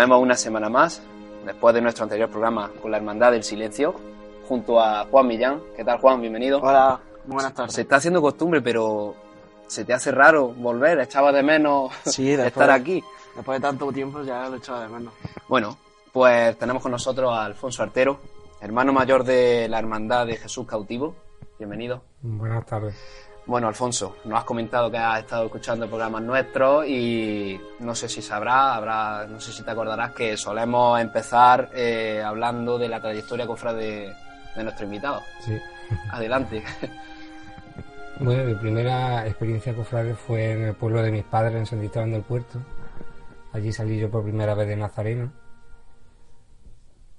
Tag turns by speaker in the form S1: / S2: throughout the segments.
S1: Volvemos una semana más, después de nuestro anterior programa con la Hermandad del Silencio, junto a Juan Millán. ¿Qué tal, Juan? Bienvenido.
S2: Hola, muy buenas tardes.
S1: Se está haciendo costumbre, pero se te hace raro volver, echaba de menos
S2: Sí, después-
S1: estar aquí.
S2: Después de tanto tiempo ya lo echaba de menos.
S1: Bueno, pues tenemos con nosotros a Alfonso Artero, hermano mayor de la Hermandad de Jesús Cautivo. Bienvenido.
S3: Buenas tardes.
S1: Bueno, Alfonso, nos has comentado que has estado escuchando programas nuestros y no sé si sabrás, habrá, no sé si te acordarás que solemos empezar eh, hablando de la trayectoria cofrade de nuestro invitado.
S3: Sí.
S1: Adelante.
S3: Bueno, mi primera experiencia cofrade fue en el pueblo de mis padres, en San Cristóbal del Puerto. Allí salí yo por primera vez de Nazareno.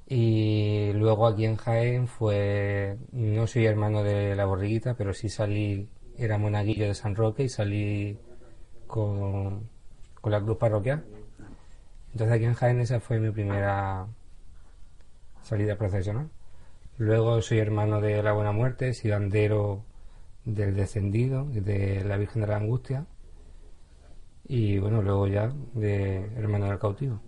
S3: Y luego aquí en Jaén fue, no soy hermano de la borriguita, pero sí salí, era monaguillo de San Roque y salí con, con la cruz parroquial. Entonces aquí en Jaén esa fue mi primera salida procesional. Luego soy hermano de la Buena Muerte, silandero del Descendido, de la Virgen de la Angustia. Y bueno, luego ya de hermano del cautivo.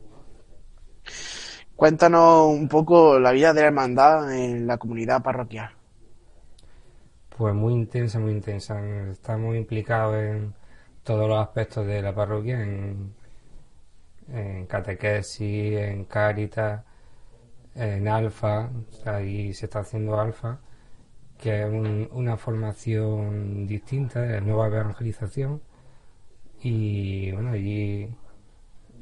S2: Cuéntanos un poco la vida de la hermandad en la comunidad parroquial.
S3: Pues muy intensa, muy intensa. Estamos implicados en todos los aspectos de la parroquia, en, en catequesis, en cáritas, en alfa, ahí se está haciendo alfa, que es un- una formación distinta, de nueva evangelización. Y bueno, allí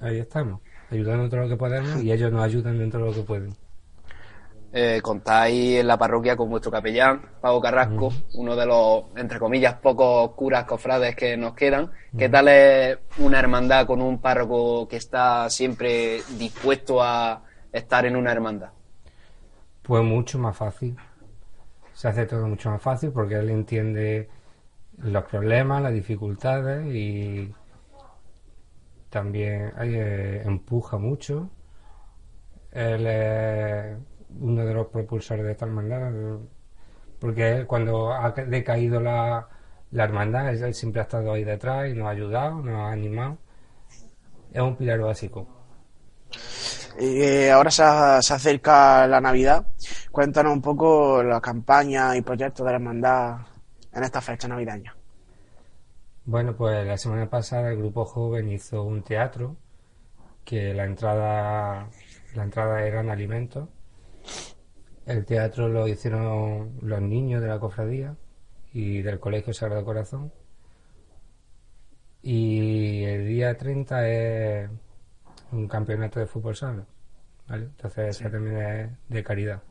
S3: ahí estamos, ayudando todo lo que podemos y ellos nos ayudan dentro de lo que pueden.
S1: Eh, contáis en la parroquia con vuestro capellán, Pago Carrasco, uno de los, entre comillas, pocos curas cofrades que nos quedan. ¿Qué tal es una hermandad con un párroco que está siempre dispuesto a estar en una hermandad?
S3: Pues mucho más fácil. Se hace todo mucho más fácil porque él entiende los problemas, las dificultades y también eh, empuja mucho. Él es uno de los propulsores de esta hermandad porque él, cuando ha decaído la, la hermandad, él siempre ha estado ahí detrás y nos ha ayudado, nos ha animado. Es un pilar básico.
S2: Eh, ahora se, se acerca la Navidad. Cuéntanos un poco la campaña y proyectos de la hermandad en esta fecha navideña.
S3: Bueno, pues la semana pasada el grupo joven hizo un teatro que la entrada la entrada eran alimentos. El teatro lo hicieron los niños de la cofradía y del Colegio Sagrado Corazón. Y el día 30 es un campeonato de fútbol sala. ¿vale? Entonces ese también es de caridad.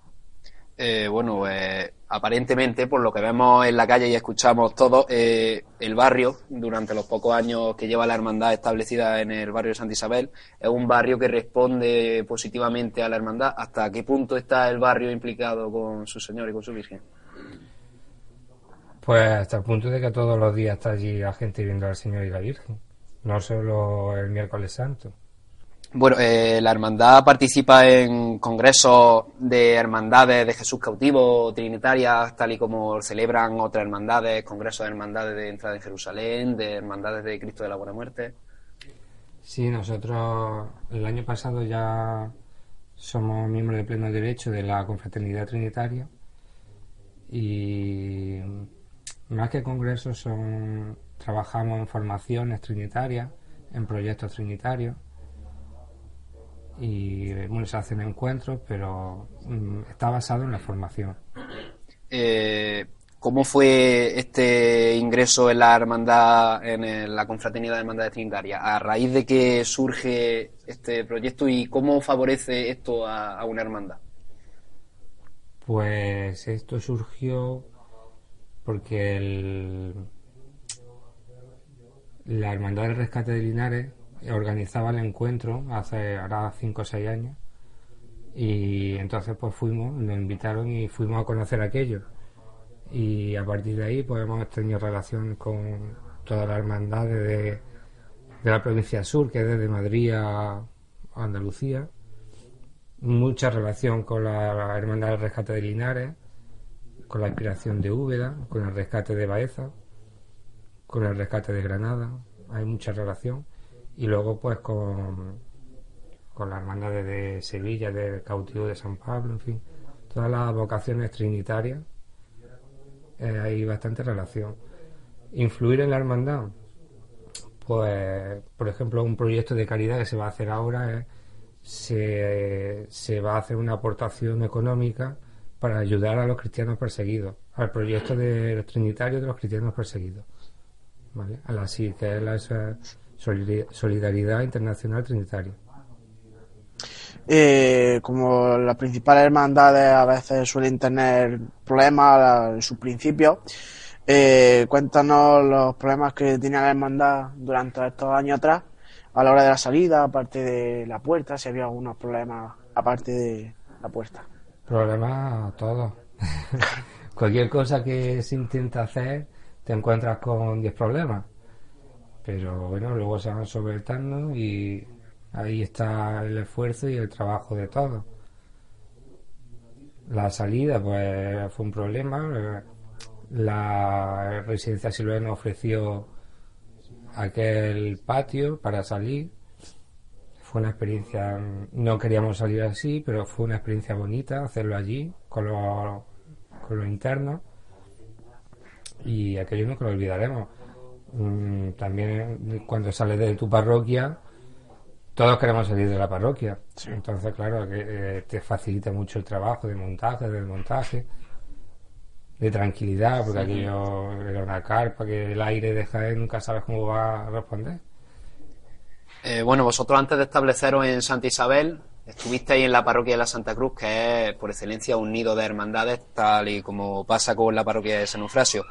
S1: Eh, bueno, eh, aparentemente, por lo que vemos en la calle y escuchamos todos, eh, el barrio, durante los pocos años que lleva la hermandad establecida en el barrio de Santa Isabel, es un barrio que responde positivamente a la hermandad. ¿Hasta qué punto está el barrio implicado con su Señor y con su Virgen?
S3: Pues hasta el punto de que todos los días está allí la gente viendo al Señor y la Virgen. No solo el miércoles santo.
S1: Bueno, eh, la hermandad participa en congresos de hermandades de Jesús cautivo, trinitarias, tal y como celebran otras hermandades, congresos de hermandades de entrada en Jerusalén, de hermandades de Cristo de la Buena Muerte.
S3: Sí, nosotros el año pasado ya somos miembros de pleno derecho de la Confraternidad Trinitaria y más que congresos son trabajamos en formaciones trinitarias en proyectos trinitarios y bueno, se hacen encuentros, pero mm, está basado en la formación.
S1: Eh, ¿Cómo fue este ingreso en la hermandad, en la confraternidad de hermandades trinitarias? ¿A raíz de que surge este proyecto y cómo favorece esto a, una hermandad?
S3: Pues esto surgió porque el, la Hermandad del Rescate de Linares organizaba el encuentro hace ahora 5 o 6 años y entonces pues fuimos, nos invitaron y fuimos a conocer aquello. Y a partir de ahí pues hemos tenido relación con todas las hermandades de, la provincia sur, que es desde Madrid a Andalucía, mucha relación con la Hermandad del Rescate de Linares, con la inspiración de Úbeda, con el rescate de Baeza, con el rescate de Granada, hay mucha relación, y luego pues con, con la hermandad de Sevilla, del cautivo de San Pablo, en fin, todas las vocaciones trinitarias eh, hay bastante relación. Influir en la hermandad, pues, por ejemplo, un proyecto de caridad que se va a hacer ahora es, se, se va a hacer una aportación económica para ayudar a los cristianos perseguidos, al proyecto de los trinitarios de los cristianos perseguidos, ¿vale? A que Solidaridad Internacional Trinitaria.
S2: Eh, como las principales hermandades a veces suelen tener problemas en sus principios, eh, cuéntanos los problemas que tenía la hermandad durante estos años atrás, a la hora de la salida, aparte de la puerta, si había algunos problemas aparte de la puerta.
S3: Problemas todos. Cualquier cosa que se intenta hacer, te encuentras con 10 problemas. Pero bueno, luego se van solventando y Ahí está el esfuerzo y el trabajo de todos. La salida, pues, fue un problema. La residencia Silvia nos ofreció aquel patio para salir. Fue una experiencia, no queríamos salir así, pero fue una experiencia bonita hacerlo allí, con lo, con lo interno. Y aquello no lo olvidaremos. Mm, también cuando sales de tu parroquia, todos queremos salir de la parroquia. Entonces, claro, que eh, te facilita mucho el trabajo de montaje, del montaje, de tranquilidad, porque aquello era una carpa que el aire deja y nunca sabes cómo va a responder.
S1: Eh, bueno, vosotros antes de estableceros en Santa Isabel, estuvisteis en la parroquia de la Santa Cruz, que es por excelencia un nido de hermandades, tal y como pasa con la parroquia de San Eufrasio.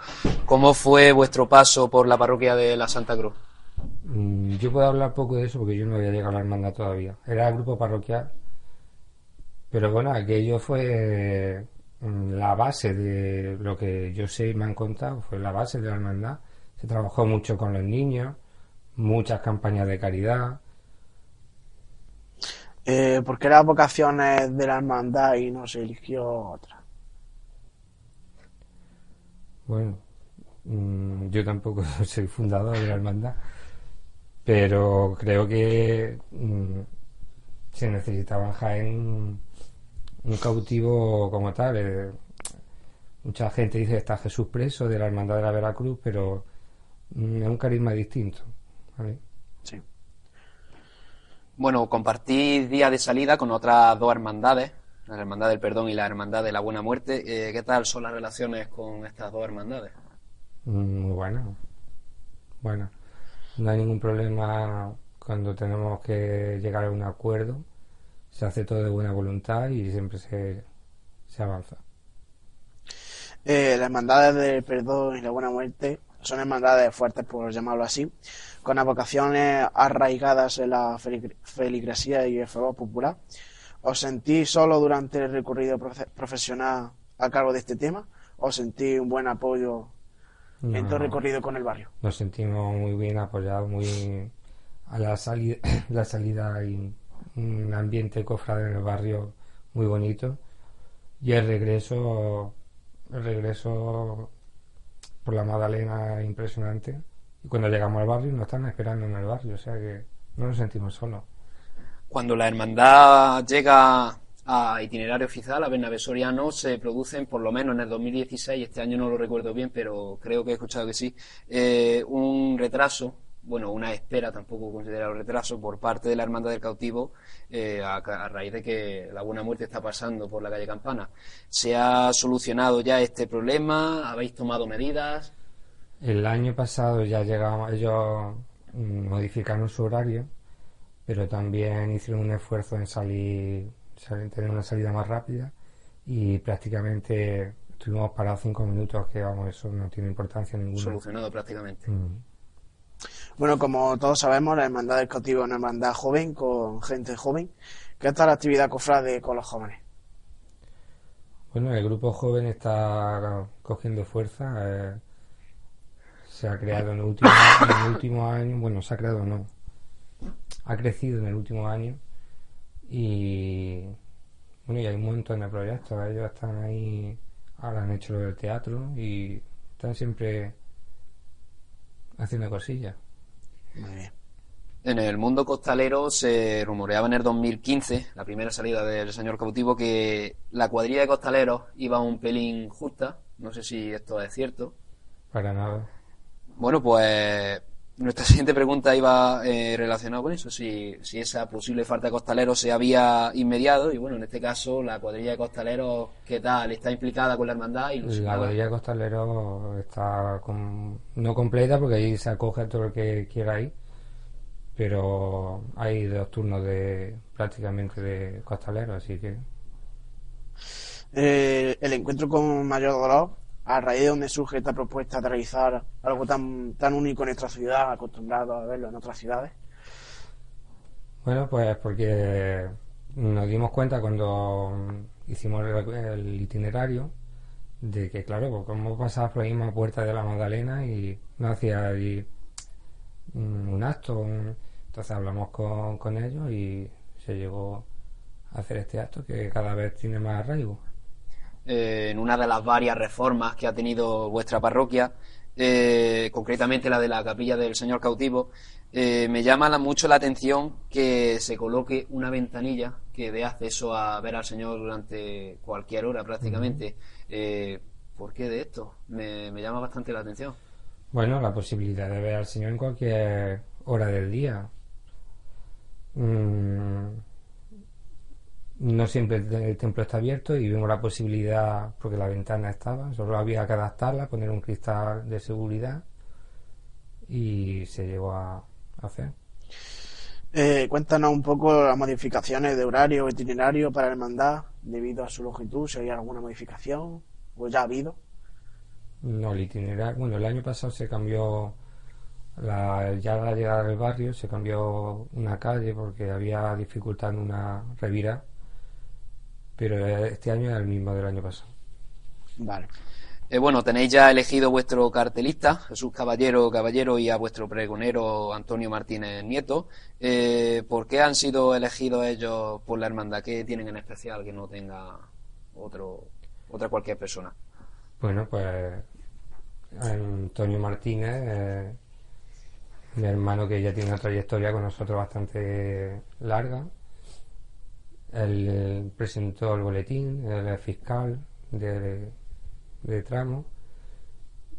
S1: ¿Cómo fue vuestro paso por la parroquia de la Santa Cruz?
S3: Mm, yo puedo hablar poco de eso porque yo no había llegado a la hermandad todavía. Era el grupo parroquial. Pero bueno, aquello fue mm, la base de lo que yo sé y me han contado, fue la base de la hermandad. Se trabajó mucho con los niños, muchas campañas de caridad.
S2: Eh, ¿Por qué las vocaciones de la hermandad y no se eligió otra?
S3: Bueno, mm, yo tampoco soy fundador de la hermandad pero creo que mm, se necesitaba en Jaén un, cautivo como tal. Eh, mucha gente dice que está Jesús preso de la Hermandad de la Veracruz, pero mm, es un carisma distinto.
S1: Sí. Bueno, compartí día de salida con otras dos hermandades, la Hermandad del Perdón y la Hermandad de la Buena Muerte. Eh, ¿Qué tal son las relaciones con estas dos hermandades?
S3: Mm, muy buenas. Bueno, no hay ningún problema cuando tenemos que llegar a un acuerdo. Se hace todo de buena voluntad y siempre se, se avanza.
S2: Eh, las hermandades del perdón y la buena muerte son hermandades fuertes, por llamarlo así, con vocaciones arraigadas en la feligresía y el favor popular. ¿Os sentís solo durante el recorrido profesional a cargo de este tema? ¿O sentís un buen apoyo en todo recorrido con el barrio.
S3: Nos sentimos muy bien apoyados, muy a la salida, la salida hay un ambiente cofrade en el barrio muy bonito y el regreso, el regreso por la Magdalena impresionante y cuando llegamos al barrio nos están esperando en el barrio, o sea que no nos sentimos solos.
S1: Cuando la hermandad llega a itinerario oficial, a Bernabé Soriano, se producen, por lo menos en el 2016, este año no lo recuerdo bien, pero creo que he escuchado que sí, eh, un retraso bueno, una espera, tampoco considera retraso, por parte de la Hermandad del Cautivo eh, a, raíz de que la Buena Muerte está pasando por la calle Campana. ¿Se ha solucionado ya este problema? ¿Habéis tomado medidas?
S3: El año pasado ya llegamos, ellos modificaron su horario, pero también hicieron un esfuerzo en salir, tener una salida más rápida y prácticamente estuvimos parados cinco minutos, que vamos, eso no tiene importancia ninguna.
S1: Solucionado prácticamente.
S3: Mm.
S2: Bueno, como todos sabemos, la Hermandad del Cautivo es una hermandad joven, con gente joven. ¿Qué tal la actividad cofrade con los jóvenes?
S3: Bueno, el grupo joven está cogiendo fuerza. Eh, se ha creado en el, último, en el último año, bueno, se ha creado no, ha crecido en el último año y bueno, y hay un montón de proyectos. Ellos están ahí, ahora han hecho lo del teatro y están siempre haciendo cosillas.
S2: Muy bien.
S1: En el mundo costalero se rumoreaba en el 2015, la primera salida del señor cautivo, que la cuadrilla de costaleros iba un pelín justa. No sé si esto es cierto.
S3: Para nada.
S1: Bueno, pues nuestra siguiente pregunta iba eh, relacionada con eso, si, si esa posible falta de costaleros se había inmediado y bueno, en este caso la cuadrilla de costaleros, ¿qué tal? ¿Está implicada con la hermandad?
S3: La cuadrilla de costaleros está no completa porque ahí se acoge todo lo que quiera ir, pero hay dos turnos de prácticamente de costaleros, así que...
S2: Eh, el encuentro con Mayor Dolor a raíz de donde surge esta propuesta de realizar algo tan, tan único en nuestra ciudad, acostumbrado a verlo en otras ciudades?
S3: Bueno, pues porque nos dimos cuenta cuando hicimos el, itinerario de que, claro, pues como pasaba por la misma puerta de la Magdalena y no hacía allí un acto. entonces hablamos con, con ellos y se llegó a hacer este acto que cada vez tiene más arraigo.
S1: Eh, en una de las varias reformas que ha tenido vuestra parroquia, eh, concretamente la de la capilla del Señor cautivo, eh, me llama mucho la atención que se coloque una ventanilla que dé acceso a ver al Señor durante cualquier hora prácticamente. ¿Por qué de esto? Me, llama bastante la atención.
S3: Bueno, la posibilidad de ver al Señor en cualquier hora del día. Mm, no siempre el templo está abierto y vimos la posibilidad, porque la ventana estaba, solo había que adaptarla, poner un cristal de seguridad y se llegó a hacer.
S2: Eh, cuéntanos un poco las modificaciones de horario o itinerario para la hermandad debido a su longitud, si hay alguna modificación o ya ha habido.
S3: No, el itinerario, bueno, el año pasado se cambió la, ya la llegada del barrio se cambió una calle porque había dificultad en una revira pero este año es el mismo del año pasado.
S2: Vale.
S1: Eh, bueno, tenéis ya elegido vuestro cartelista, Jesús Caballero Caballero, y a vuestro pregonero Antonio Martínez Nieto. Eh, ¿Por qué han sido elegidos ellos por la hermandad? ¿Qué tienen en especial que no tenga otro, otra cualquier persona?
S3: Bueno, pues Antonio Martínez, mi hermano que ya tiene una trayectoria con nosotros bastante larga, él presentó el boletín, el fiscal de, de tramo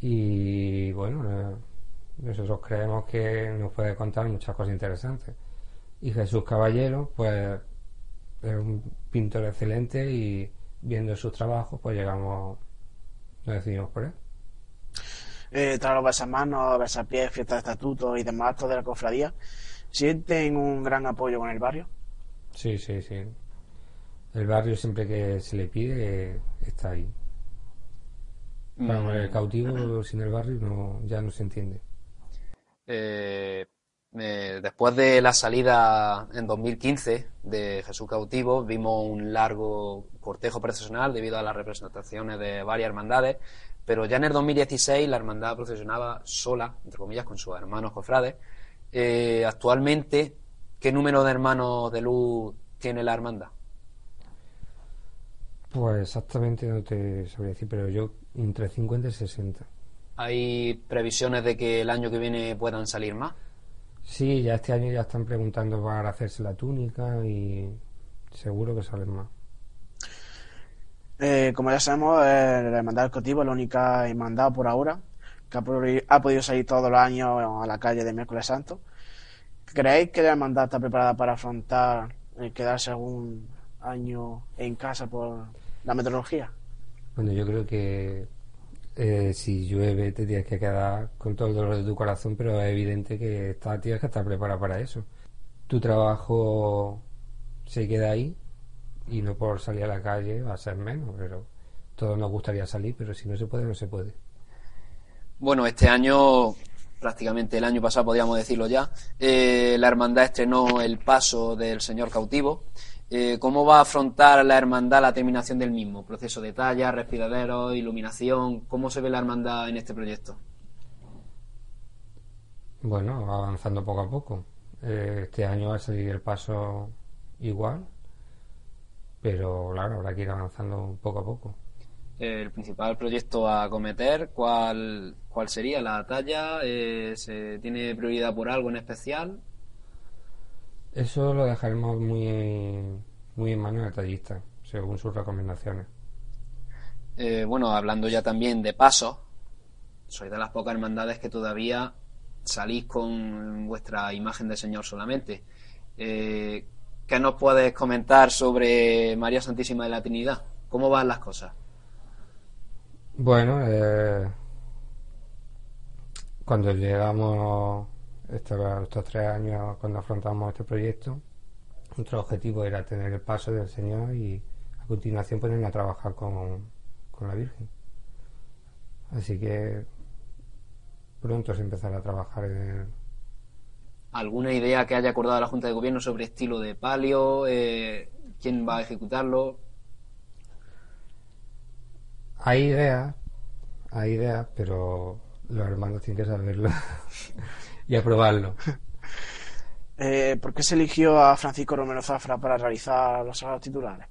S3: y bueno, eh, nosotros creemos que nos puede contar muchas cosas interesantes. Y Jesús Caballero, pues es un pintor excelente y viendo sus trabajos, pues llegamos, nos decidimos por él.
S2: Eh, tras los besamanos, besapiés, fiestas de estatuto y demás actos de la cofradía, ¿sienten un gran apoyo con el barrio?
S3: Sí, sí, sí. El barrio siempre que se le pide está ahí. Para el cautivo sin el barrio no, ya no se entiende.
S1: Eh, después de la salida en 2015 de Jesús Cautivo, vimos un largo cortejo procesional debido a las representaciones de varias hermandades, pero ya en el 2016 la hermandad procesionaba sola, entre comillas, con sus hermanos cofrades. Eh, actualmente, ¿qué número de hermanos de luz tiene la hermandad?
S3: Pues exactamente no te sabría decir, pero yo entre 50 y 60.
S1: ¿Hay previsiones de que el año que viene puedan salir más?
S3: Sí, ya este año ya están preguntando para hacerse la túnica y seguro que salen más.
S2: Eh, como ya sabemos, la hermandad del Cotivo es la única hermandad por ahora que ha, podido salir todos los años a la calle de miércoles santo. ¿Creéis que la hermandad está preparada para afrontar el quedarse algún año en casa por la meteorología?
S3: Bueno, yo creo que eh, si llueve te tienes que quedar con todo el dolor de tu corazón, pero es evidente que está, tienes que estar preparada para eso. Tu trabajo se queda ahí y no por salir a la calle va a ser menos, pero todos nos gustaría salir, pero si no se puede, no se puede.
S1: Bueno, este año, prácticamente el año pasado podríamos decirlo ya, eh, la hermandad estrenó el paso del Señor cautivo. Eh, ¿Cómo va a afrontar la hermandad la terminación del mismo? Proceso de talla, respiradero, iluminación. ¿Cómo se ve la hermandad en este proyecto?
S3: Bueno, avanzando poco a poco. Eh, este año va a salir el paso igual, pero claro, habrá que ir avanzando poco a poco
S1: el principal proyecto a acometer, ¿cuál, cuál sería la talla? Eh, ¿Se tiene prioridad por algo en especial?
S3: Eso lo dejaremos muy, muy en manos del tallista, según sus recomendaciones.
S1: Eh, bueno, hablando ya también de pasos, sois de las pocas hermandades que todavía salís con vuestra imagen de Señor solamente. Eh, ¿Qué nos puedes comentar sobre María Santísima de la Trinidad? ¿Cómo van las cosas?
S3: Bueno, eh, cuando llegamos estos, estos tres años, cuando afrontamos este proyecto, nuestro objetivo era tener el paso del Señor y a continuación ponernos a trabajar con, con la Virgen. Así que pronto se empezará a trabajar en el...
S1: ¿Alguna idea que haya acordado la Junta de Gobierno sobre estilo de palio? Eh, ¿Quién va a ejecutarlo?
S3: Hay ideas, hay ideas, pero los hermanos tienen que saberlo y aprobarlo.
S2: Eh, ¿Por qué se eligió a Francisco Romero Zafra para realizar los sagrados titulares?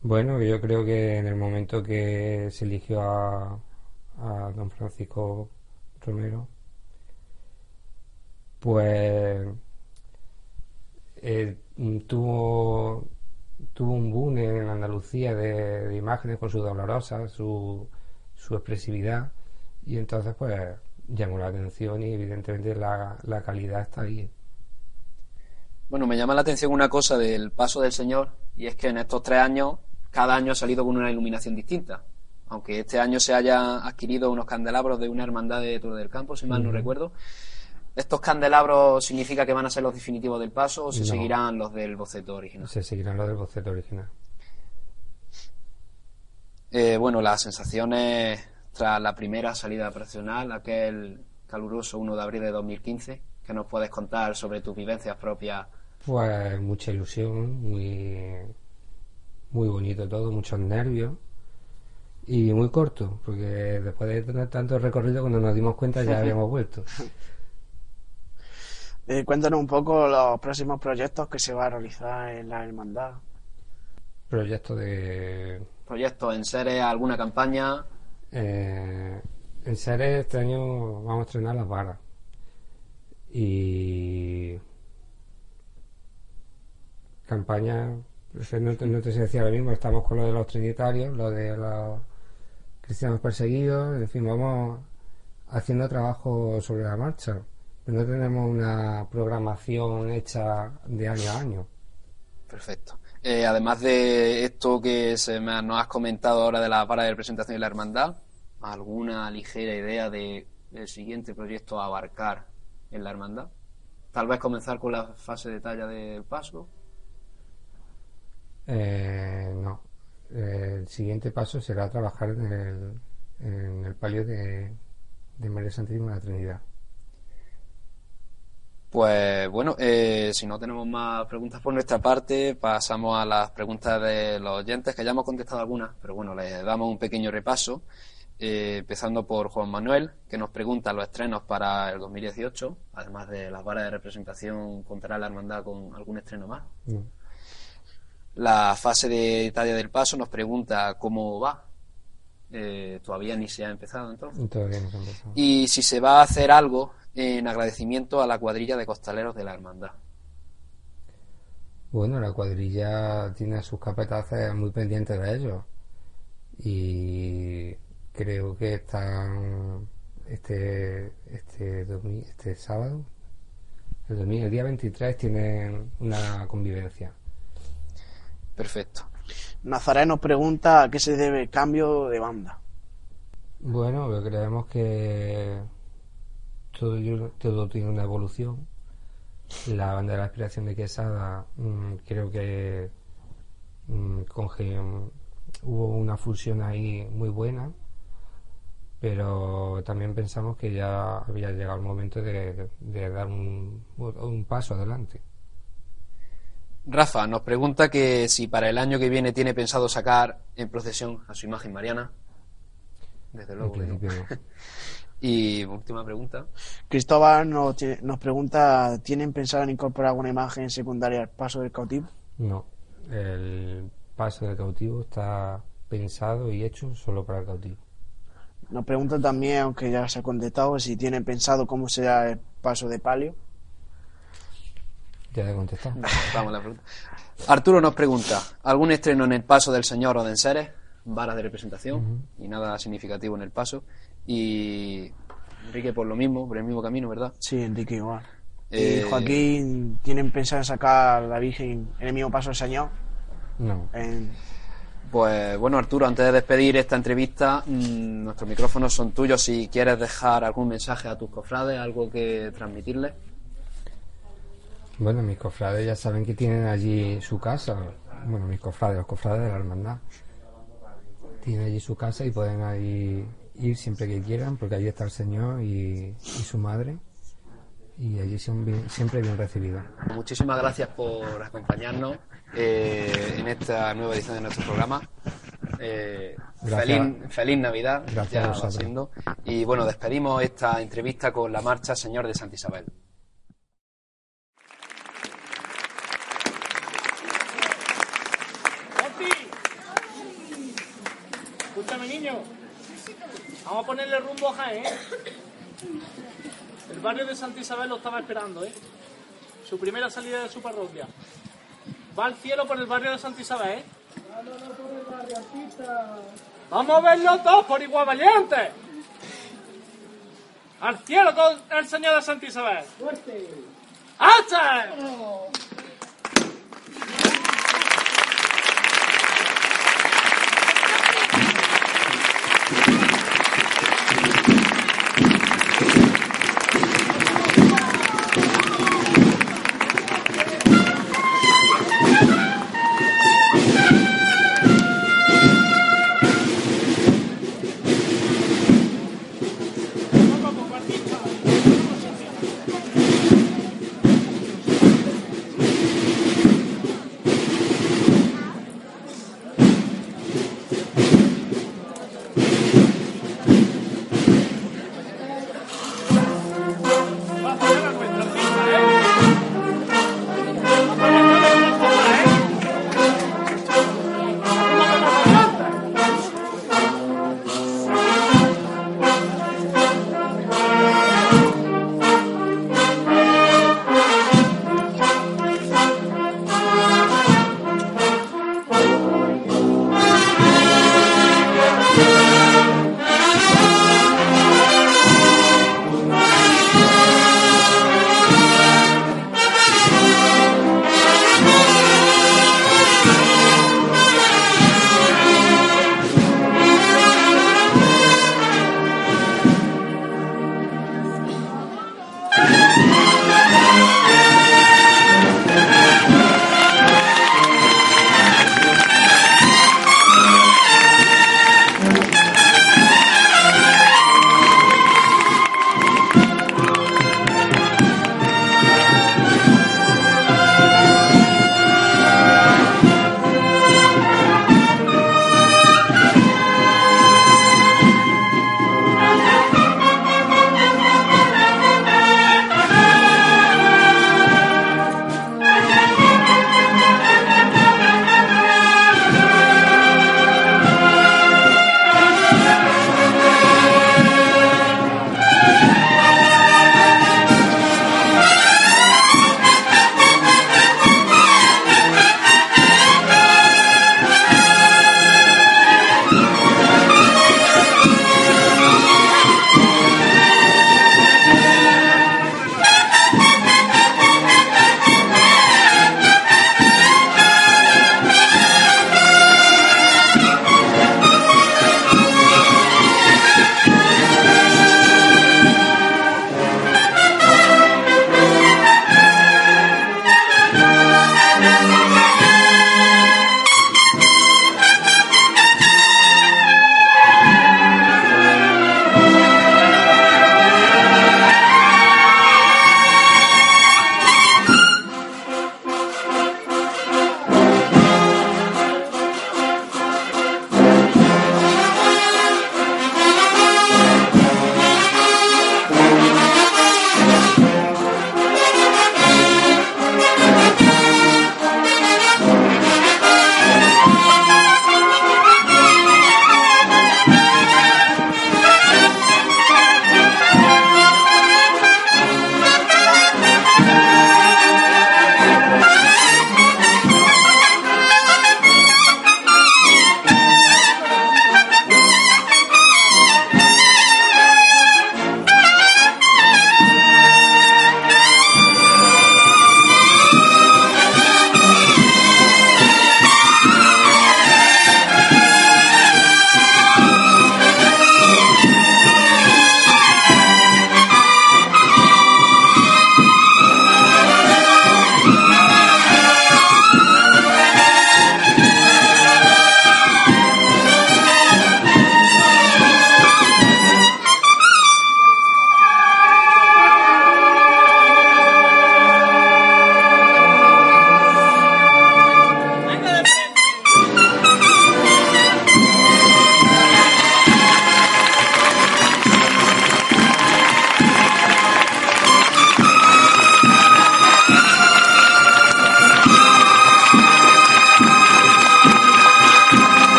S3: Bueno, yo creo que en el momento que se eligió a, don Francisco Romero, pues eh, tuvo tuvo un boom en Andalucía de, imágenes con su dolorosa, su, su expresividad, y entonces pues llamó la atención y evidentemente la, la calidad está ahí.
S1: Bueno, me llama la atención una cosa del paso del Señor, y es que en estos tres años, cada año ha salido con una iluminación distinta. Aunque este año se haya adquirido unos candelabros de una hermandad de Toro del Campo, si mal no recuerdo, ¿Estos candelabros significa que van a ser los definitivos del paso o se seguirán los del boceto original?
S3: Se seguirán los del boceto original.
S1: Eh, bueno, las sensaciones tras la primera salida profesional, aquel caluroso 1 de abril de 2015, ¿qué nos puedes contar sobre tus vivencias propias?
S3: Pues mucha ilusión, muy, muy bonito todo, muchos nervios y muy corto, porque después de tener tanto recorrido, cuando nos dimos cuenta ya habíamos vuelto.
S2: Eh, cuéntanos un poco los próximos proyectos que se va a realizar en la hermandad.
S3: Proyectos de...
S1: Proyectos en seres, alguna campaña.
S3: Eh, en seres este año vamos a estrenar las varas. Y... Campaña, no te, sé decir ahora mismo, estamos con lo de los trinitarios, lo de los cristianos perseguidos, en fin, vamos haciendo trabajo sobre la marcha no tenemos una programación hecha de año a año.
S1: Perfecto. Eh, además de esto que se me, nos has comentado ahora de la vara de presentación de la hermandad, ¿alguna ligera idea de el siguiente proyecto a abarcar en la hermandad? Tal vez comenzar con la fase de talla del paso.
S3: Eh, no. el siguiente paso será trabajar en el, en el palio de, de María Santísima de la Trinidad.
S1: Pues bueno, eh, si no tenemos más preguntas por nuestra parte, pasamos a las preguntas de los oyentes, que ya hemos contestado algunas, pero bueno, les damos un pequeño repaso, eh, empezando por Juan Manuel, que nos pregunta los estrenos para el 2018, además de las varas de representación, ¿contará la hermandad con algún estreno más? La fase de Italia del Paso nos pregunta cómo va. Eh, todavía ni se ha empezado entonces.
S3: Todavía no se ha empezado.
S1: Y si se va a hacer algo en agradecimiento a la cuadrilla de costaleros de la hermandad.
S3: Bueno, la cuadrilla tiene sus capataces muy pendientes de ellos y creo que están este este este sábado el domingo el día 23 tienen una convivencia
S1: Perfecto.
S2: Nazaret nos pregunta a qué se debe el cambio de banda.
S3: bueno creemos que todo todo tiene una evolución la banda de la aspiración de Quesada mm, creo que mm, conge- mm, hubo una fusión ahí muy buena pero también pensamos que ya había llegado el momento de, de dar un, un paso adelante.
S1: Rafa nos pregunta que si para el año que viene tiene pensado sacar en procesión a su imagen mariana. Desde luego. no. Y última pregunta.
S2: Cristóbal nos, nos pregunta, ¿tienen pensado en incorporar alguna imagen secundaria al paso del cautivo?
S3: No, el paso del cautivo está pensado y hecho solo para el cautivo.
S2: Nos pregunta también, aunque ya se ha contestado, si tienen pensado cómo será el paso de palio.
S3: Ya he contestado.
S1: Vamos a la pregunta. Arturo nos pregunta, ¿algún estreno en el paso del señor o de enseres? Varas de representación y nada significativo en el paso. Y Enrique por lo mismo, por el mismo camino, ¿verdad?
S2: Sí, Enrique igual.
S1: Eh,
S2: Y Joaquín, ¿tienen pensado en sacar a la Virgen en el mismo paso del Señor?
S3: No,
S2: En-
S1: Pues bueno, Arturo, antes de despedir esta entrevista, mm, nuestros micrófonos son tuyos. Si quieres dejar algún mensaje a tus cofrades, algo que transmitirles.
S3: bueno, mis cofrades ya saben que tienen allí su casa. Bueno, mis cofrades, los cofrades de la hermandad. Tienen allí su casa y pueden ahí ir siempre que quieran, porque allí está el Señor y, y su madre. Y allí son bien- siempre bien recibidos.
S1: Muchísimas gracias por acompañarnos eh, en esta nueva edición de nuestro programa. Eh, feliz, feliz Navidad,
S3: Gracias a
S1: ya va siendo. Y bueno, despedimos esta entrevista con la marcha Señor de Santa Isabel.
S4: Escúchame, niño. Vamos a ponerle rumbo a Jaén, ¿eh? El barrio de Santa Isabel lo estaba esperando, ¿eh? Su primera salida de su parroquia. Va al cielo por el barrio de Santa Isabel, ¿eh? Vamos a verlos todos por igual valientes. Al cielo con el Señor de Santa Isabel. ¡Fuerte! ¡Hacha!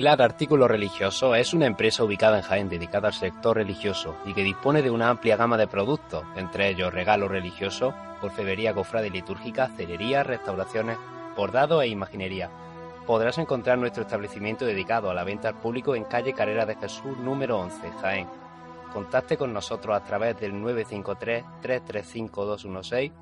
S5: Aguilar Artículos Religiosos es una empresa ubicada en Jaén dedicada al sector religioso y que dispone de una amplia gama de productos, entre ellos regalos religiosos, orfebrería cofrade litúrgica, celería, restauraciones, bordado e imaginería. Podrás encontrar nuestro establecimiento dedicado a la venta al público en calle Carrera de Jesús número 11, Jaén. Contacte con nosotros a través del 953-335-216,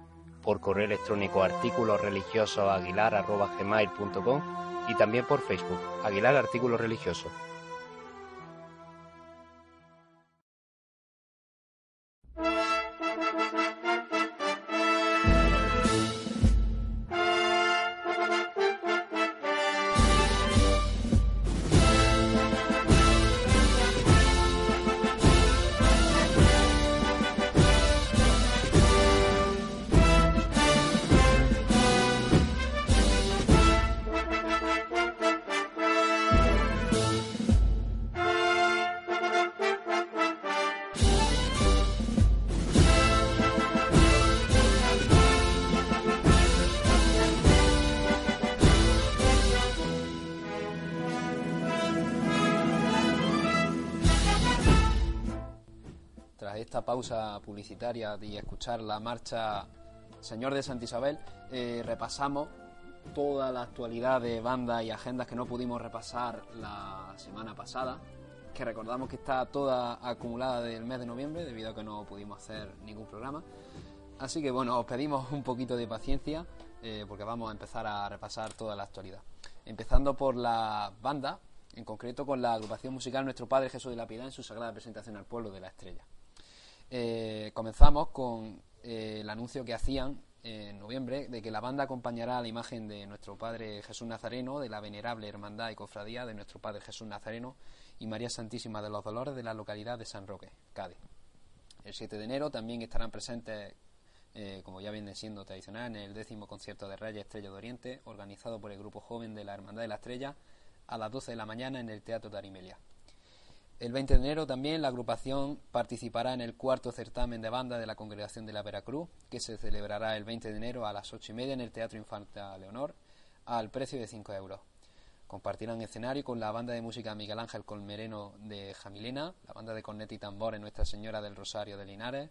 S5: por correo electrónico artículos religiosos aguilar.gmail.com y también por Facebook, Aguilar Artículos Religiosos.
S1: Y escuchar la marcha Señor de Santa Isabel, eh, repasamos toda la actualidad de bandas y agendas que no pudimos repasar la semana pasada, que recordamos que está toda acumulada del mes de noviembre debido a que no pudimos hacer ningún programa. Así que bueno, os pedimos un poquito de paciencia eh, porque vamos a empezar a repasar toda la actualidad. Empezando por la banda, en concreto con la agrupación musical Nuestro Padre Jesús de la Piedad en su sagrada presentación al pueblo de la Estrella. Eh, comenzamos con eh, el anuncio que hacían en noviembre de que la banda acompañará a la imagen de nuestro Padre Jesús Nazareno, de la venerable hermandad y cofradía de nuestro Padre Jesús Nazareno y María Santísima de los Dolores de la localidad de San Roque, Cádiz. El 7 de enero también estarán presentes, eh, como ya viene siendo tradicional, en el décimo concierto de Reyes Estrella de Oriente, organizado por el grupo joven de la Hermandad de la Estrella, a las 12 de la mañana en el Teatro de Arimelia. El 20 de enero también la agrupación participará en el cuarto certamen de banda de la Congregación de la Veracruz, que se celebrará el 20 de enero a las 8 y media en el Teatro Infanta Leonor, al precio de 5 euros. Compartirán escenario con la banda de música Miguel Ángel Colmereno de Jamilena, la banda de corneta y tambores Nuestra Señora del Rosario de Linares,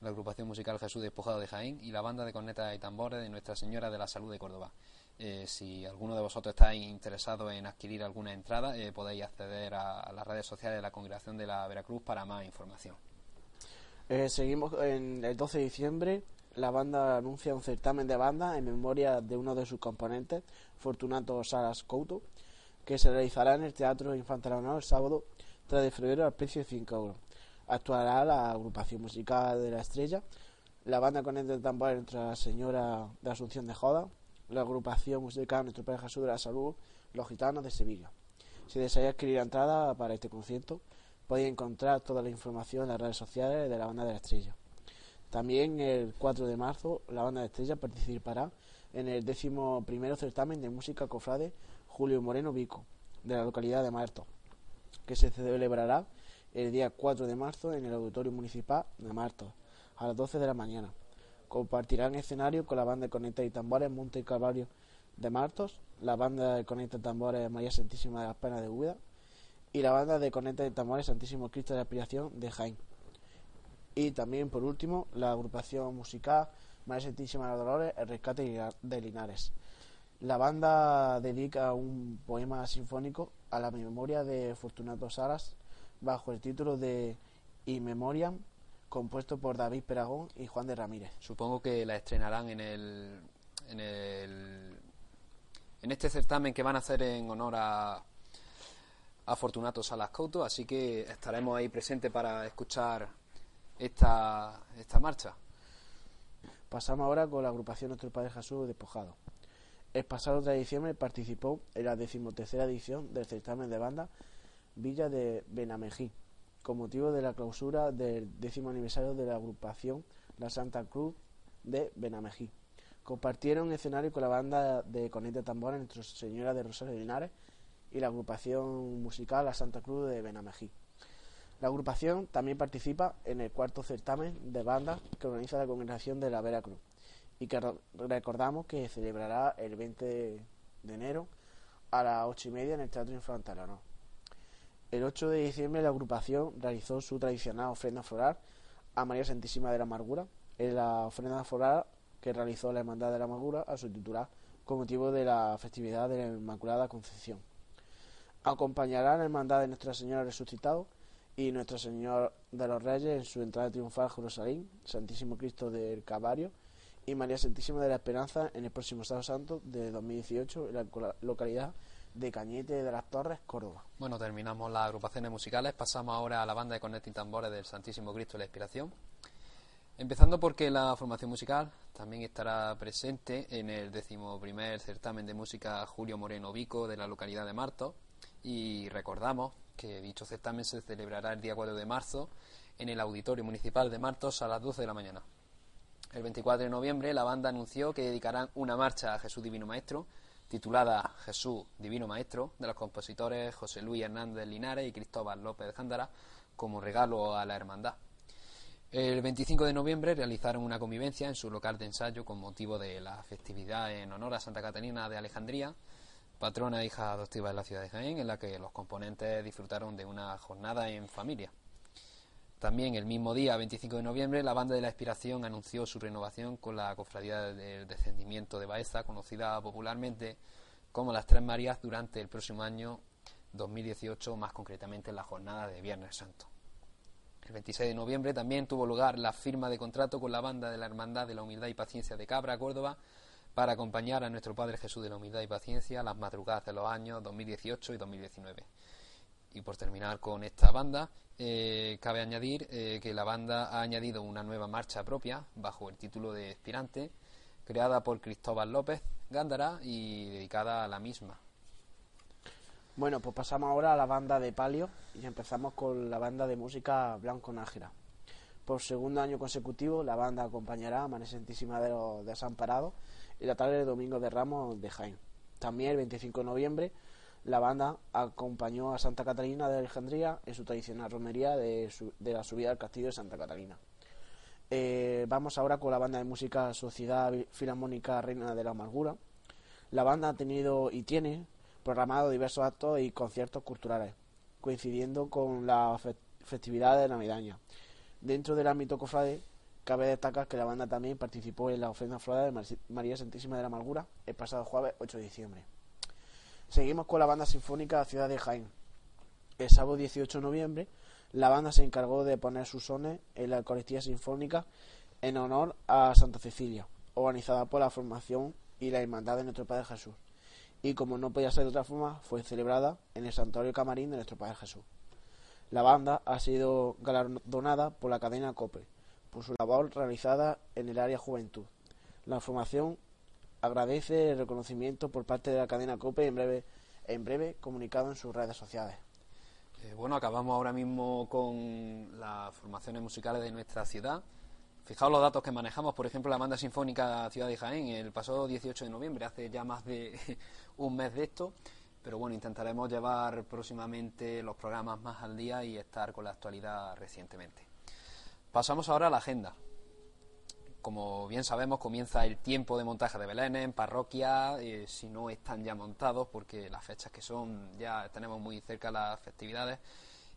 S1: la agrupación musical Jesús Despojado de Jaén y la banda de corneta y tambores de Nuestra Señora de la Salud de Córdoba. Eh, si alguno de vosotros estáis interesado en adquirir alguna entrada, eh, podéis acceder a, a, las redes sociales de la Congregación de la Veracruz para más información.
S2: Eh, seguimos en el 12 de diciembre. La banda anuncia un certamen de banda en memoria de uno de sus componentes, Fortunato Saras Couto, que se realizará en el Teatro Infante Leonor el sábado 3 de febrero al precio de 5 euros. Actuará la agrupación musical de la Estrella, la banda con el tambor Nuestra Señora de Asunción de Joda, la agrupación musical Nuestro Padre Jesús de la Salud, Los Gitanos de Sevilla. Si deseáis adquirir entrada para este concierto, podéis encontrar toda la información en las redes sociales de la Banda de la Estrella. También el 4 de marzo, la Banda de la Estrella participará en el décimo primero certamen de música cofrade Julio Moreno Vico, de la localidad de Marto, que se celebrará el día 4 de marzo en el Auditorio Municipal de Marto, a las 12 de la mañana compartirán escenario con la banda de Conecta y Tambores Monte y Calvario de Martos, la banda de Conecta y Tambores María Santísima de las Penas de Úbeda y la banda de Conecta y Tambores Santísimo Cristo de Aspiración de Jaén. Y también, por último, la agrupación musical María Santísima de Dolores, El Rescate de Linares. La banda dedica un poema sinfónico a la memoria de Fortunato Saras bajo el título de In Memoriam compuesto por David Peragón y Juan de Ramírez.
S1: Supongo que la estrenarán en el, en el en este certamen que van a hacer en honor a, a Fortunato Salas Couto, así que estaremos ahí presentes para escuchar esta, esta marcha.
S2: Pasamos ahora con la agrupación Nuestro Padre Jesús Despojado. El pasado 3 de diciembre participó en la decimotercera edición del certamen de banda Villa de Benamejí, con motivo de la clausura del décimo aniversario de la agrupación La Santa Cruz de Benamejí. Compartieron escenario con la banda de Conete Tambora Nuestra Señora de Rosario Linares y la agrupación musical La Santa Cruz de Benamejí. La agrupación también participa en el cuarto certamen de bandas que organiza la Congregación de la Veracruz y que recordamos que celebrará el 20 de enero a las ocho y media en el Teatro Infantil ¿no? El 8 de diciembre la agrupación realizó su tradicional ofrenda floral a María Santísima de la Amargura, en la ofrenda floral que realizó la Hermandad de la Amargura a su titular con motivo de la festividad de la Inmaculada Concepción. Acompañará la Hermandad de Nuestra Señora Resucitado y Nuestro Señor de los Reyes en su entrada triunfal a Jerusalén, Santísimo Cristo del Calvario y María Santísima de la Esperanza en el próximo Sábado Santo de 2018 en la localidad de Cañete de las Torres, Córdoba.
S1: Bueno, terminamos las agrupaciones musicales, pasamos ahora a la banda de cornetas y tambores del Santísimo Cristo de la Inspiración. Empezando porque la formación musical también estará presente en el decimoprimer certamen de música Julio Moreno Vico de la localidad de Marto y recordamos que dicho certamen se celebrará el día 4 de marzo en el Auditorio Municipal de Martos a las 12 de la mañana. El 24 de noviembre la banda anunció que dedicarán una marcha a Jesús Divino Maestro titulada Jesús Divino Maestro, de los compositores José Luis Hernández Linares y Cristóbal López de Jándara, como regalo a la hermandad. El 25 de noviembre realizaron una convivencia en su local de ensayo con motivo de la festividad en honor a Santa Catarina de Alejandría, patrona e hija adoptiva de la ciudad de Jaén, en la que los componentes disfrutaron de una jornada en familia. También el mismo día, 25 de noviembre, la Banda de la Inspiración anunció su renovación con la Cofradía del Descendimiento de Baeza, conocida popularmente como las Tres Marías, durante el próximo año 2018, más concretamente en la jornada de Viernes Santo. El 26 de noviembre también tuvo lugar la firma de contrato con la Banda de la Hermandad de la Humildad y Paciencia de Cabra, Córdoba, para acompañar a nuestro Padre Jesús de la Humildad y Paciencia las madrugadas de los años 2018 y 2019. Y por terminar con esta banda, eh, cabe añadir eh, que la banda ha añadido una nueva marcha propia bajo el título de Espirante, creada por Cristóbal López Gándara y dedicada a la misma.
S2: Bueno, pues pasamos ahora a la banda de Palio y empezamos con la banda de música Blanco Nájera. Por segundo año consecutivo, la banda acompañará a María Santísima de los Desamparados y la tarde de Domingo de Ramos de Jaén. También el 25 de noviembre la banda acompañó a Santa Catalina de Alejandría en su tradicional romería de, la subida al castillo de Santa Catalina. Eh, vamos ahora con la banda de música Sociedad Filarmónica Reina de la Amargura. La banda ha tenido y tiene programado diversos actos y conciertos culturales, coincidiendo con la festividad de Navidaña. Dentro del ámbito cofrade, cabe destacar que la banda también participó en la ofrenda floral de María Santísima de la Amargura el pasado jueves 8 de diciembre. Seguimos con la banda sinfónica Ciudad de Jaén. El sábado 18 de noviembre, la banda se encargó de poner sus sones en la Eucaristía Sinfónica en honor a Santa Cecilia, organizada por la formación y la Hermandad de Nuestro Padre Jesús. Y como no podía ser de otra forma, fue celebrada en el Santuario Camarín de Nuestro Padre Jesús. La banda ha sido galardonada por la cadena COPE por su labor realizada en el área juventud. La formación agradece el reconocimiento por parte de la cadena COPE en breve, en breve comunicado en sus redes sociales.
S1: Eh, bueno, acabamos ahora mismo con las formaciones musicales de nuestra ciudad. Fijaos los datos que manejamos, por ejemplo, la banda sinfónica Ciudad de Jaén el pasado 18 de noviembre, hace ya más de un mes de esto, pero bueno, intentaremos llevar próximamente los programas más al día y estar con la actualidad recientemente. Pasamos ahora a la agenda como bien sabemos, comienza el tiempo de montaje de Belén en parroquia, eh, si no están ya montados, porque las fechas que son, ya tenemos muy cerca las festividades.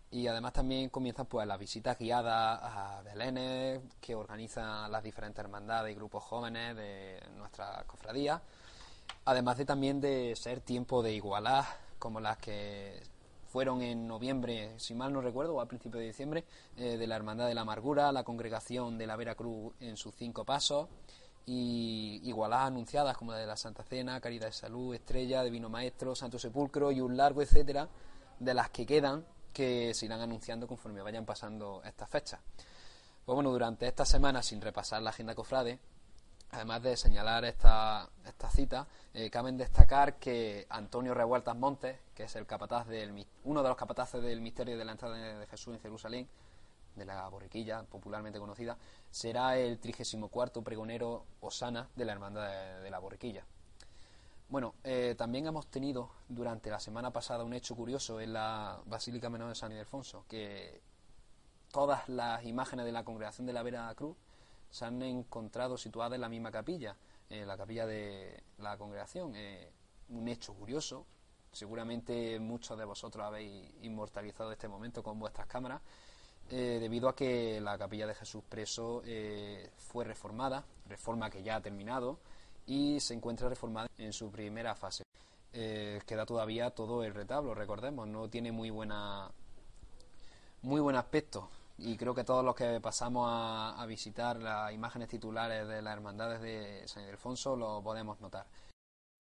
S1: Y además también comienzan pues las visitas guiadas a Belén que organizan las diferentes hermandades y grupos jóvenes de nuestra cofradía. Además de también de ser tiempo de igualar, como las que fueron en noviembre, si mal no recuerdo, o a principios de diciembre, eh, de la Hermandad de la Amargura, la congregación de la Vera Cruz en sus cinco pasos, y igualadas anunciadas como la de la Santa Cena, Caridad de Salud, Estrella, Divino Maestro, Santo Sepulcro y un largo etcétera, de las que quedan, que se irán anunciando conforme vayan pasando estas fechas. Pues bueno, durante esta semana, sin repasar la agenda cofrade, Además de señalar esta, esta cita, eh, cabe destacar que Antonio Revueltas Montes, que es el capataz del, uno de los capataces del misterio de la entrada de Jesús en Jerusalén, de la borriquilla, popularmente conocida, será el 34 pregonero Osana de la Hermandad de, la Borriquilla. Bueno, eh, también hemos tenido durante la semana pasada un hecho curioso en la Basílica Menor de San Ildefonso, que todas las imágenes de la congregación de la Vera Cruz se han encontrado situadas en la misma capilla, en la capilla de la congregación. un hecho curioso, seguramente muchos de vosotros habéis inmortalizado este momento con vuestras cámaras, eh, debido a que la capilla de Jesús Preso eh, fue reformada, reforma que ya ha terminado, y se encuentra reformada en su primera fase. Eh, queda todavía todo el retablo, recordemos, no tiene muy buena muy buen aspecto y creo que todos los que pasamos a, a visitar las imágenes titulares de las hermandades de San Ildefonso lo podemos notar.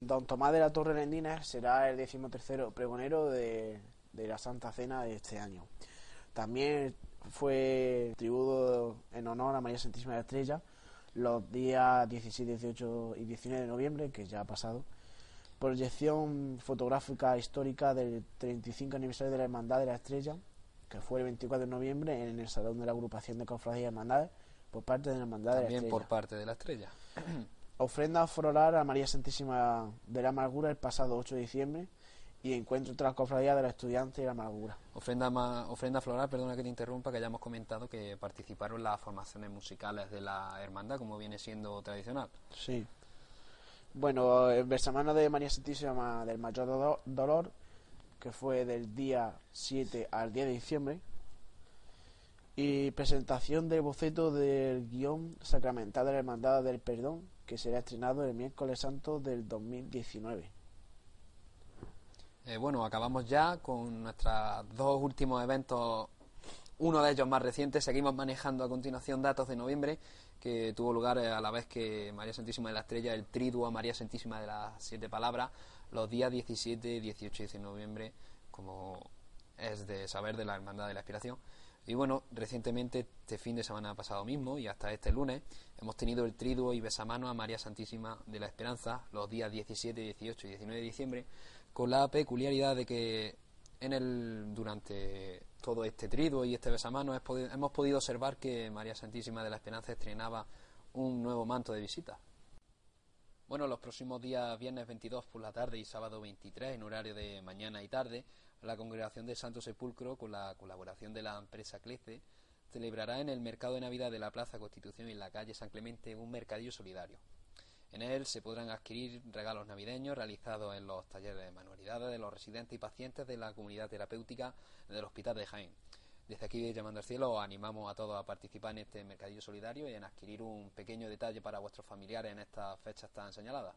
S2: Don Tomás de la Torre Lendina será el decimotercero pregonero de, de la Santa Cena de este año. También fue tributo en honor a María Santísima de la Estrella los días 17, 18 y 19 de noviembre, que ya ha pasado. Proyección fotográfica histórica del 35 aniversario de la Hermandad de la Estrella, que fue el 24 de noviembre en el Salón de la Agrupación de Cofradías y Hermandades por parte de la Hermandad de la
S1: También
S2: Estrella.
S1: por parte de la estrella.
S2: Ofrenda floral a María Santísima de la Amargura el pasado 8 de diciembre y encuentro entre las cofradías de los estudiantes de la Amargura.
S1: Ofrenda, ma- ofrenda floral, perdona que te interrumpa, que ya hemos comentado que participaron las formaciones musicales de la hermandad, como viene siendo tradicional.
S2: Sí. Bueno, el versamano de María Santísima del Mayor Dolor, que fue del día 7 al 10 de diciembre, y presentación del boceto del guion sacramental de la Hermandad del Perdón, que será estrenado el miércoles santo del 2019.
S1: Eh, bueno, acabamos ya con nuestros dos últimos eventos, uno de ellos más reciente. Seguimos manejando a continuación datos de noviembre, que tuvo lugar eh, a la vez que María Santísima de la Estrella, el triduo a María Santísima de las Siete Palabras, los días 17, 18 y 19 de noviembre, como es de saber de la Hermandad de la Aspiración. Y bueno, recientemente, este fin de semana pasado mismo y hasta este lunes, hemos tenido el triduo y besamano a María Santísima de la Esperanza los días 17, 18 y 19 de diciembre, con la peculiaridad de que en el durante todo este triduo y este besamano hemos podido observar que María Santísima de la Esperanza estrenaba un nuevo manto de visita. Bueno, los próximos días, viernes 22 por la tarde y sábado 23, en horario de mañana y tarde, la Congregación de Santo Sepulcro, con la colaboración de la empresa Clece, celebrará en el Mercado de Navidad de la Plaza Constitución y en la calle San Clemente un mercadillo solidario. En él se podrán adquirir regalos navideños realizados en los talleres de manualidades de los residentes y pacientes de la comunidad terapéutica del Hospital de Jaén. Desde aquí, llamando al cielo, os animamos a todos a participar en este mercadillo solidario y en adquirir un pequeño detalle para vuestros familiares en estas fechas tan señaladas.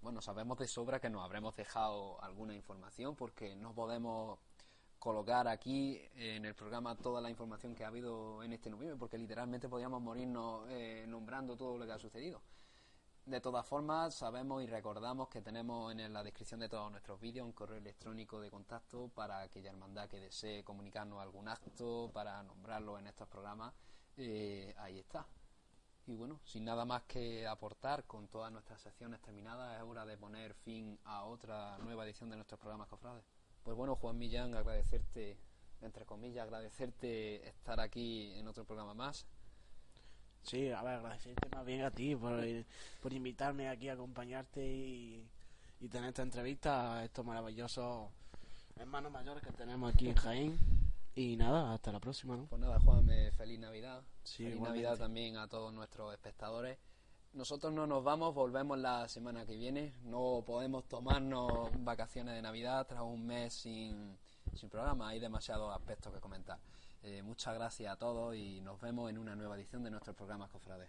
S1: Bueno, sabemos de sobra que nos habremos dejado alguna información porque no podemos colocar aquí en el programa toda la información que ha habido en este noviembre porque literalmente podríamos morirnos eh, nombrando todo lo que ha sucedido. De todas formas, sabemos y recordamos que tenemos en la descripción de todos nuestros vídeos un correo electrónico de contacto para aquella hermandad que desee comunicarnos algún acto, para nombrarlo en estos programas. Eh, ahí está. Y bueno, sin nada más que aportar, con todas nuestras secciones terminadas, es hora de poner fin a otra nueva edición de nuestros programas cofrades. Pues bueno, Juan Millán, agradecerte, entre comillas, agradecerte estar aquí en otro programa más.
S2: Sí, a ver, agradecerte más bien a ti por, por invitarme aquí a acompañarte y, y tener esta entrevista a estos maravillosos hermanos mayores que tenemos aquí en Jaén. Y nada, hasta la próxima, ¿no?
S1: Pues nada, Juan, eh, feliz Navidad.
S2: Sí,
S1: feliz
S2: igualmente.
S1: Navidad también a todos nuestros espectadores. Nosotros no nos vamos, volvemos la semana que viene. No podemos tomarnos vacaciones de Navidad tras un mes sin, sin programa. Hay demasiados aspectos que comentar. Eh, muchas gracias a todos y nos vemos en una nueva edición de nuestros programas cofrades.